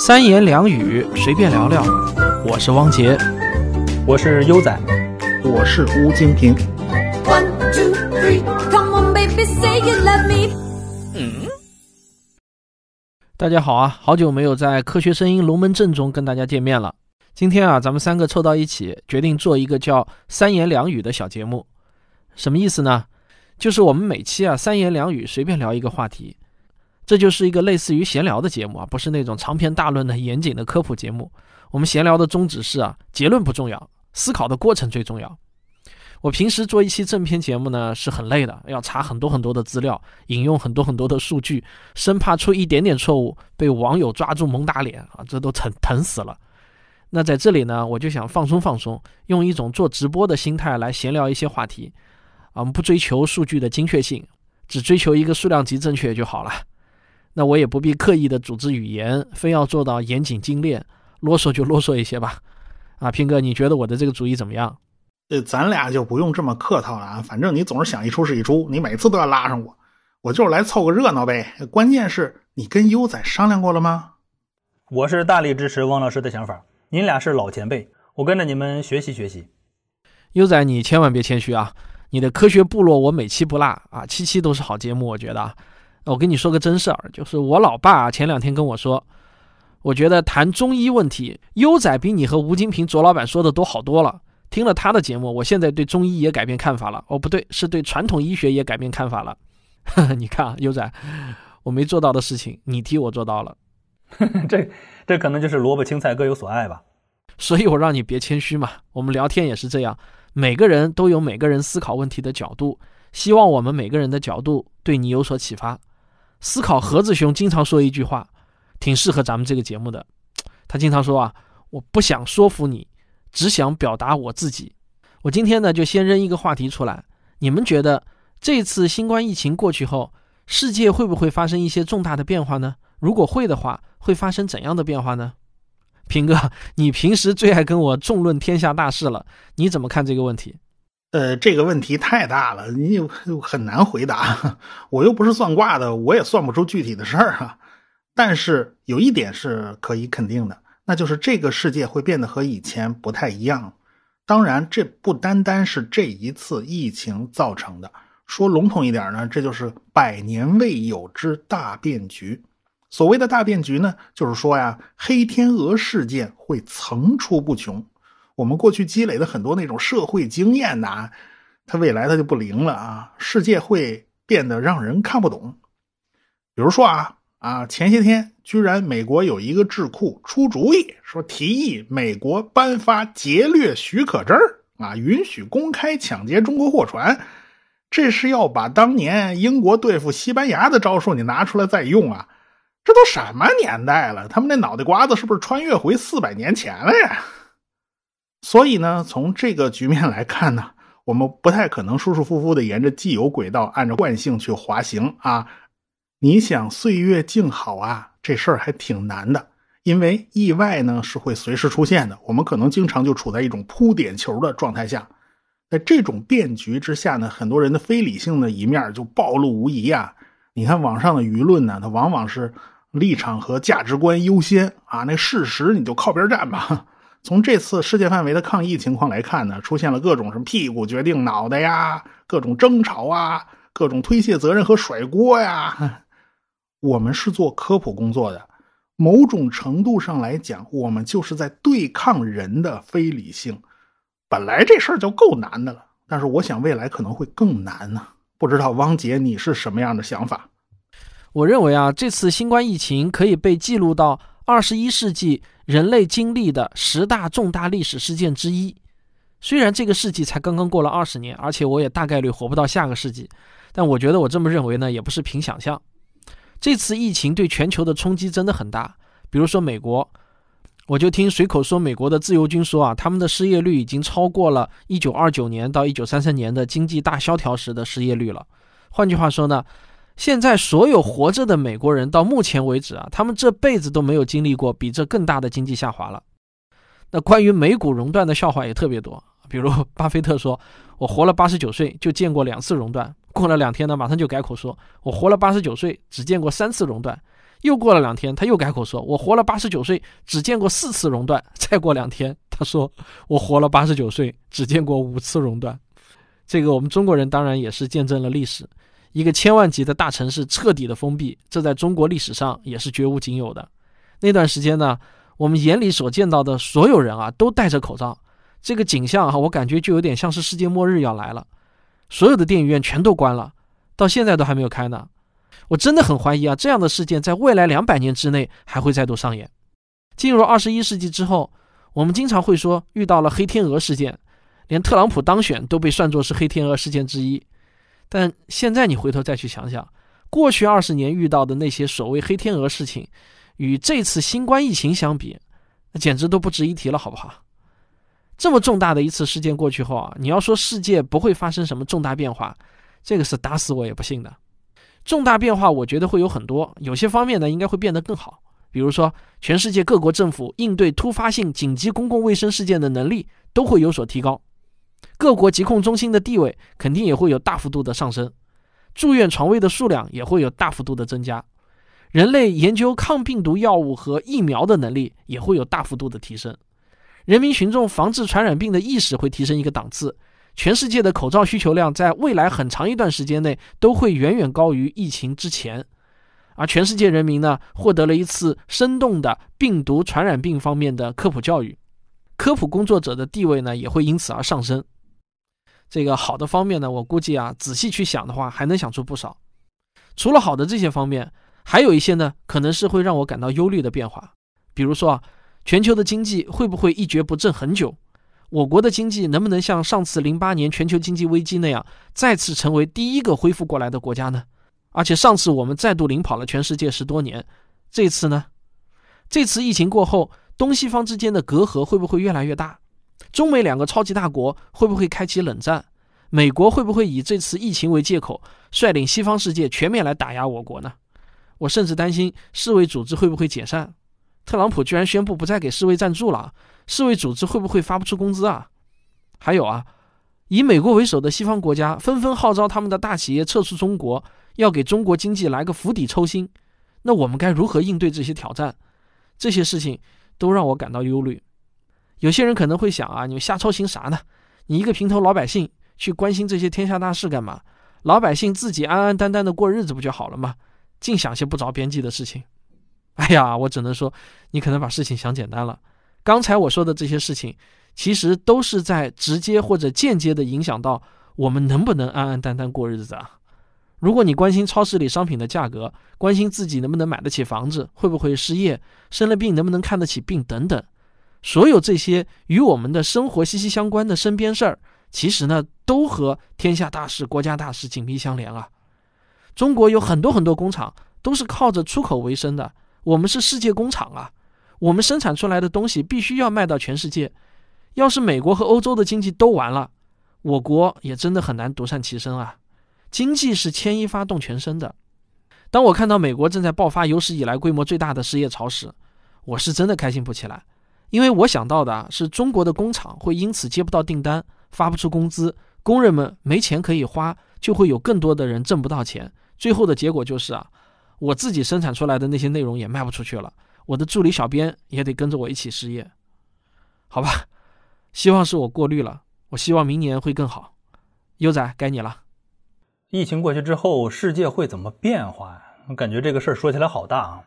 三言两语随便聊聊，我是汪杰，我是优仔，我是吴京平。One two three, come on baby, say you love me。嗯，大家好啊，好久没有在科学声音龙门阵中跟大家见面了。今天啊，咱们三个凑到一起，决定做一个叫三言两语的小节目。什么意思呢？就是我们每期啊三言两语随便聊一个话题。这就是一个类似于闲聊的节目啊，不是那种长篇大论的严谨的科普节目。我们闲聊的宗旨是啊，结论不重要，思考的过程最重要。我平时做一期正片节目呢，是很累的，要查很多很多的资料，引用很多很多的数据，生怕出一点点错误被网友抓住猛打脸啊，这都疼疼死了。那在这里呢，我就想放松放松，用一种做直播的心态来闲聊一些话题啊，我们不追求数据的精确性，只追求一个数量级正确就好了。那我也不必刻意的组织语言，非要做到严谨精炼，啰嗦就啰嗦一些吧。啊，平哥，你觉得我的这个主意怎么样？呃，咱俩就不用这么客套了啊。反正你总是想一出是一出，你每次都要拉上我，我就是来凑个热闹呗。关键是你跟优仔商量过了吗？我是大力支持汪老师的想法。您俩是老前辈，我跟着你们学习学习。优仔，你千万别谦虚啊！你的科学部落我每期不落啊，期期都是好节目，我觉得。我跟你说个真事儿，就是我老爸前两天跟我说，我觉得谈中医问题，优仔比你和吴金平卓老板说的都好多了。听了他的节目，我现在对中医也改变看法了。哦，不对，是对传统医学也改变看法了。你看啊，优仔，我没做到的事情，你替我做到了。这这可能就是萝卜青菜各有所爱吧。所以我让你别谦虚嘛。我们聊天也是这样，每个人都有每个人思考问题的角度，希望我们每个人的角度对你有所启发。思考盒子熊经常说一句话，挺适合咱们这个节目的。他经常说啊，我不想说服你，只想表达我自己。我今天呢，就先扔一个话题出来，你们觉得这次新冠疫情过去后，世界会不会发生一些重大的变化呢？如果会的话，会发生怎样的变化呢？平哥，你平时最爱跟我众论天下大事了，你怎么看这个问题？呃，这个问题太大了，你很难回答。我又不是算卦的，我也算不出具体的事儿啊。但是有一点是可以肯定的，那就是这个世界会变得和以前不太一样。当然，这不单单是这一次疫情造成的。说笼统一点呢，这就是百年未有之大变局。所谓的大变局呢，就是说呀，黑天鹅事件会层出不穷。我们过去积累的很多那种社会经验呐，它未来它就不灵了啊！世界会变得让人看不懂。比如说啊啊，前些天居然美国有一个智库出主意说，提议美国颁发劫掠许可证啊，允许公开抢劫中国货船。这是要把当年英国对付西班牙的招数你拿出来再用啊？这都什么年代了？他们那脑袋瓜子是不是穿越回四百年前了呀？所以呢，从这个局面来看呢，我们不太可能舒舒服服的沿着既有轨道按照惯性去滑行啊。你想岁月静好啊，这事儿还挺难的，因为意外呢是会随时出现的。我们可能经常就处在一种扑点球的状态下，在这种变局之下呢，很多人的非理性的一面就暴露无遗啊。你看网上的舆论呢，它往往是立场和价值观优先啊，那事实你就靠边站吧。从这次世界范围的抗疫情况来看呢，出现了各种什么屁股决定脑袋呀，各种争吵啊，各种推卸责任和甩锅呀。我们是做科普工作的，某种程度上来讲，我们就是在对抗人的非理性。本来这事儿就够难的了，但是我想未来可能会更难呢。不知道汪杰你是什么样的想法？我认为啊，这次新冠疫情可以被记录到二十一世纪。人类经历的十大重大历史事件之一，虽然这个世纪才刚刚过了二十年，而且我也大概率活不到下个世纪，但我觉得我这么认为呢，也不是凭想象。这次疫情对全球的冲击真的很大。比如说美国，我就听随口说，美国的自由军说啊，他们的失业率已经超过了一九二九年到一九三三年的经济大萧条时的失业率了。换句话说呢？现在所有活着的美国人，到目前为止啊，他们这辈子都没有经历过比这更大的经济下滑了。那关于美股熔断的笑话也特别多，比如巴菲特说：“我活了八十九岁就见过两次熔断。”过了两天呢，马上就改口说：“我活了八十九岁只见过三次熔断。”又过了两天，他又改口说：“我活了八十九岁，只见过四次熔断。”再过两天，他说：“我活了八十九岁，只见过五次熔断。”这个我们中国人当然也是见证了历史，一个千万级的大城市彻底的封闭，这在中国历史上也是绝无仅有的。那段时间呢，我们眼里所见到的所有人啊，都戴着口罩，这个景象啊，我感觉就有点像是世界末日要来了。所有的电影院全都关了，到现在都还没有开呢。我真的很怀疑啊，这样的事件在未来两百年之内还会再度上演。进入二十一世纪之后，我们经常会说遇到了黑天鹅事件，连特朗普当选都被算作是黑天鹅事件之一。但现在你回头再去想想，过去二十年遇到的那些所谓黑天鹅事情，与这次新冠疫情相比，那简直都不值一提了，好不好？这么重大的一次事件过去后啊，你要说世界不会发生什么重大变化，这个是打死我也不信的。重大变化，我觉得会有很多，有些方面呢应该会变得更好。比如说，全世界各国政府应对突发性紧急公共卫生事件的能力都会有所提高，各国疾控中心的地位肯定也会有大幅度的上升，住院床位的数量也会有大幅度的增加，人类研究抗病毒药物和疫苗的能力也会有大幅度的提升，人民群众防治传染病的意识会提升一个档次。全世界的口罩需求量在未来很长一段时间内都会远远高于疫情之前，而全世界人民呢获得了一次生动的病毒传染病方面的科普教育，科普工作者的地位呢也会因此而上升。这个好的方面呢，我估计啊仔细去想的话，还能想出不少。除了好的这些方面，还有一些呢可能是会让我感到忧虑的变化，比如说啊，全球的经济会不会一蹶不振很久？我国的经济能不能像上次零八年全球经济危机那样，再次成为第一个恢复过来的国家呢？而且上次我们再度领跑了全世界十多年，这次呢？这次疫情过后，东西方之间的隔阂会不会越来越大？中美两个超级大国会不会开启冷战？美国会不会以这次疫情为借口，率领西方世界全面来打压我国呢？我甚至担心世卫组织会不会解散？特朗普居然宣布不再给世卫赞助了。世卫组织会不会发不出工资啊？还有啊，以美国为首的西方国家纷纷号召他们的大企业撤出中国，要给中国经济来个釜底抽薪。那我们该如何应对这些挑战？这些事情都让我感到忧虑。有些人可能会想啊，你们瞎操心啥呢？你一个平头老百姓去关心这些天下大事干嘛？老百姓自己安安淡淡的过日子不就好了吗？净想些不着边际的事情。哎呀，我只能说，你可能把事情想简单了。刚才我说的这些事情，其实都是在直接或者间接的影响到我们能不能安安淡淡过日子啊。如果你关心超市里商品的价格，关心自己能不能买得起房子，会不会失业，生了病能不能看得起病等等，所有这些与我们的生活息息相关的身边事儿，其实呢，都和天下大事、国家大事紧密相连啊。中国有很多很多工厂都是靠着出口为生的，我们是世界工厂啊。我们生产出来的东西必须要卖到全世界，要是美国和欧洲的经济都完了，我国也真的很难独善其身啊！经济是牵一发动全身的。当我看到美国正在爆发有史以来规模最大的失业潮时，我是真的开心不起来，因为我想到的是中国的工厂会因此接不到订单，发不出工资，工人们没钱可以花，就会有更多的人挣不到钱，最后的结果就是啊，我自己生产出来的那些内容也卖不出去了。我的助理小编也得跟着我一起失业，好吧？希望是我过滤了。我希望明年会更好。优仔，该你了。疫情过去之后，世界会怎么变化呀？我感觉这个事儿说起来好大啊。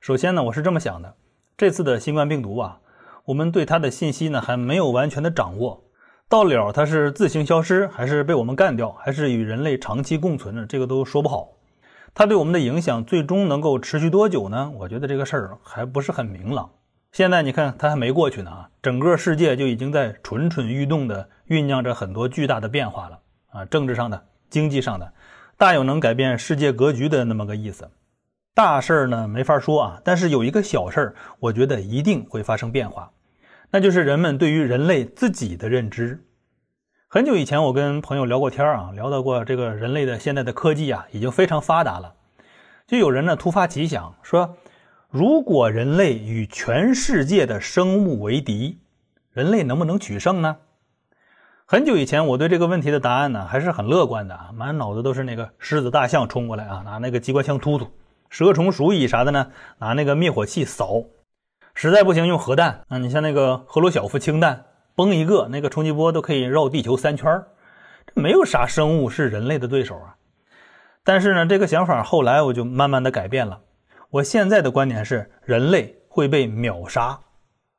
首先呢，我是这么想的：这次的新冠病毒啊，我们对它的信息呢还没有完全的掌握，到了它是自行消失，还是被我们干掉，还是与人类长期共存呢？这个都说不好。它对我们的影响最终能够持续多久呢？我觉得这个事儿还不是很明朗。现在你看，它还没过去呢啊，整个世界就已经在蠢蠢欲动的酝酿着很多巨大的变化了啊，政治上的、经济上的，大有能改变世界格局的那么个意思。大事儿呢没法说啊，但是有一个小事儿，我觉得一定会发生变化，那就是人们对于人类自己的认知。很久以前，我跟朋友聊过天啊，聊到过这个人类的现在的科技啊，已经非常发达了。就有人呢突发奇想说，如果人类与全世界的生物为敌，人类能不能取胜呢？很久以前，我对这个问题的答案呢还是很乐观的啊，满脑子都是那个狮子大象冲过来啊，拿那个机关枪突突。蛇虫鼠蚁啥的呢，拿那个灭火器扫；实在不行用核弹啊，你像那个赫鲁晓夫氢弹，崩一个那个冲击波都可以绕地球三圈儿。这没有啥生物是人类的对手啊。但是呢，这个想法后来我就慢慢的改变了。我现在的观点是，人类会被秒杀。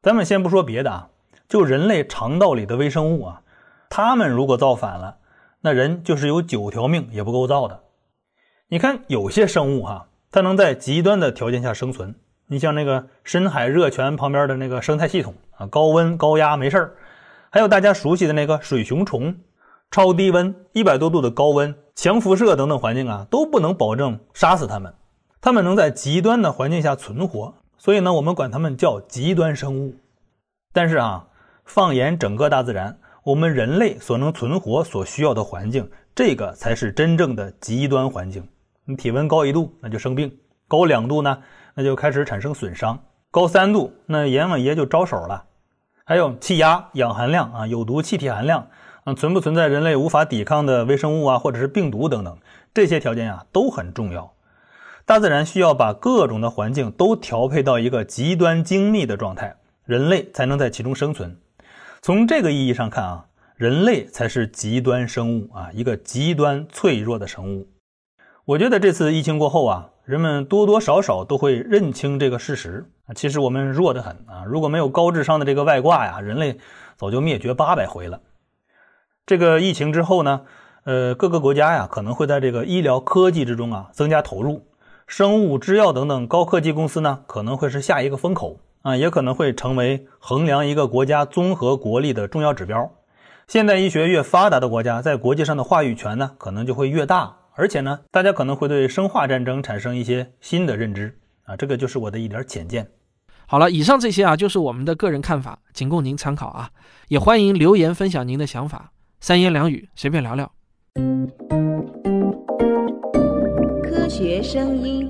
咱们先不说别的啊，就人类肠道里的微生物啊，他们如果造反了，那人就是有九条命也不够造的。你看有些生物哈，它能在极端的条件下生存。你像那个深海热泉旁边的那个生态系统啊，高温高压没事儿。还有大家熟悉的那个水熊虫。超低温、一百多度的高温、强辐射等等环境啊，都不能保证杀死它们。它们能在极端的环境下存活，所以呢，我们管它们叫极端生物。但是啊，放眼整个大自然，我们人类所能存活所需要的环境，这个才是真正的极端环境。你体温高一度，那就生病；高两度呢，那就开始产生损伤；高三度，那阎王爷就招手了。还有气压、氧含量啊，有毒气体含量。存不存在人类无法抵抗的微生物啊，或者是病毒等等，这些条件呀都很重要。大自然需要把各种的环境都调配到一个极端精密的状态，人类才能在其中生存。从这个意义上看啊，人类才是极端生物啊，一个极端脆弱的生物。我觉得这次疫情过后啊，人们多多少少都会认清这个事实啊，其实我们弱得很啊，如果没有高智商的这个外挂呀，人类早就灭绝八百回了。这个疫情之后呢，呃，各个国家呀可能会在这个医疗科技之中啊增加投入，生物制药等等高科技公司呢可能会是下一个风口啊，也可能会成为衡量一个国家综合国力的重要指标。现代医学越发达的国家，在国际上的话语权呢可能就会越大，而且呢，大家可能会对生化战争产生一些新的认知啊，这个就是我的一点浅见。好了，以上这些啊就是我们的个人看法，仅供您参考啊，也欢迎留言分享您的想法。三言两语，随便聊聊。科学声音。